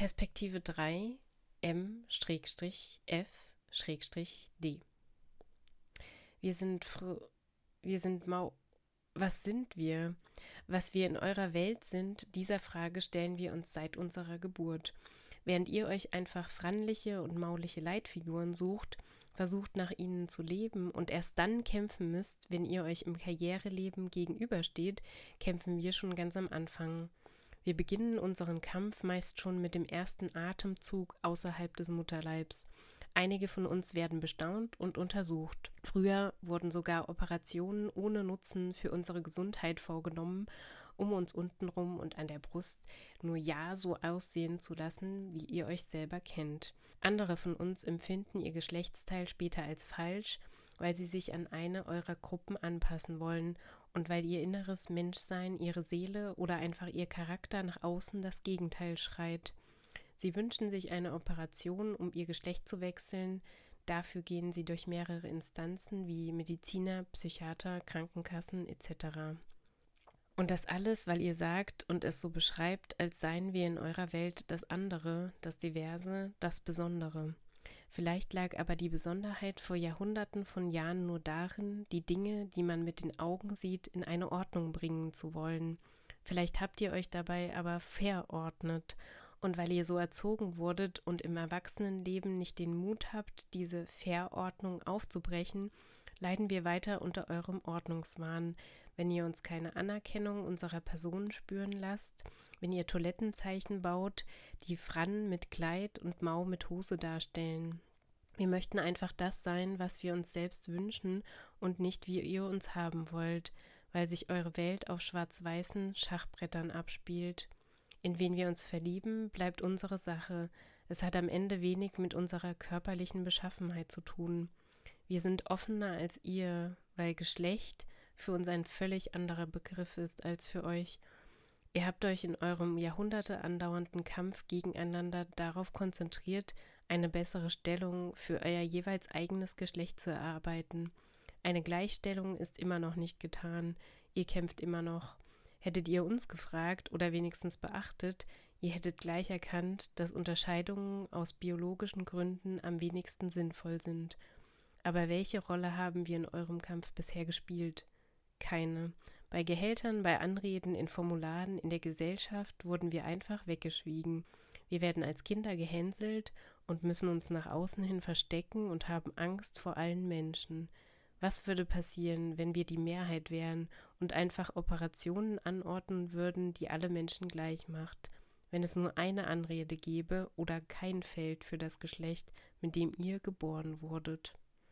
Perspektive 3 M-F-D. Wir sind wir sind mau was sind wir? Was wir in eurer Welt sind, dieser Frage stellen wir uns seit unserer Geburt. Während ihr euch einfach frannliche und mauliche Leitfiguren sucht, versucht nach ihnen zu leben und erst dann kämpfen müsst, wenn ihr euch im Karriereleben gegenübersteht, kämpfen wir schon ganz am Anfang. Wir beginnen unseren Kampf meist schon mit dem ersten Atemzug außerhalb des Mutterleibs. Einige von uns werden bestaunt und untersucht. Früher wurden sogar Operationen ohne Nutzen für unsere Gesundheit vorgenommen, um uns untenrum und an der Brust nur ja so aussehen zu lassen, wie ihr euch selber kennt. Andere von uns empfinden ihr Geschlechtsteil später als falsch, weil sie sich an eine eurer Gruppen anpassen wollen und weil ihr inneres Menschsein, ihre Seele oder einfach ihr Charakter nach außen das Gegenteil schreit. Sie wünschen sich eine Operation, um ihr Geschlecht zu wechseln. Dafür gehen sie durch mehrere Instanzen wie Mediziner, Psychiater, Krankenkassen etc. Und das alles, weil ihr sagt und es so beschreibt, als seien wir in eurer Welt das andere, das Diverse, das Besondere. Vielleicht lag aber die Besonderheit vor Jahrhunderten von Jahren nur darin, die Dinge, die man mit den Augen sieht, in eine Ordnung bringen zu wollen. Vielleicht habt ihr euch dabei aber verordnet und weil ihr so erzogen wurdet und im Erwachsenenleben nicht den Mut habt, diese Verordnung aufzubrechen, leiden wir weiter unter eurem Ordnungswahn, wenn ihr uns keine Anerkennung unserer Person spüren lasst, wenn ihr Toilettenzeichen baut, die Fran mit Kleid und Mau mit Hose darstellen. Wir möchten einfach das sein, was wir uns selbst wünschen und nicht wie ihr uns haben wollt, weil sich eure Welt auf schwarz-weißen Schachbrettern abspielt. In wen wir uns verlieben, bleibt unsere Sache. Es hat am Ende wenig mit unserer körperlichen Beschaffenheit zu tun. Wir sind offener als ihr, weil Geschlecht für uns ein völlig anderer Begriff ist als für euch. Ihr habt euch in eurem Jahrhunderte andauernden Kampf gegeneinander darauf konzentriert, eine bessere Stellung für euer jeweils eigenes Geschlecht zu erarbeiten. Eine Gleichstellung ist immer noch nicht getan, ihr kämpft immer noch. Hättet ihr uns gefragt oder wenigstens beachtet, ihr hättet gleich erkannt, dass Unterscheidungen aus biologischen Gründen am wenigsten sinnvoll sind. Aber welche Rolle haben wir in eurem Kampf bisher gespielt? Keine. Bei Gehältern, bei Anreden, in Formularen, in der Gesellschaft wurden wir einfach weggeschwiegen. Wir werden als Kinder gehänselt und müssen uns nach außen hin verstecken und haben Angst vor allen Menschen. Was würde passieren, wenn wir die Mehrheit wären und einfach Operationen anordnen würden, die alle Menschen gleich macht, wenn es nur eine Anrede gäbe oder kein Feld für das Geschlecht, mit dem ihr geboren wurdet?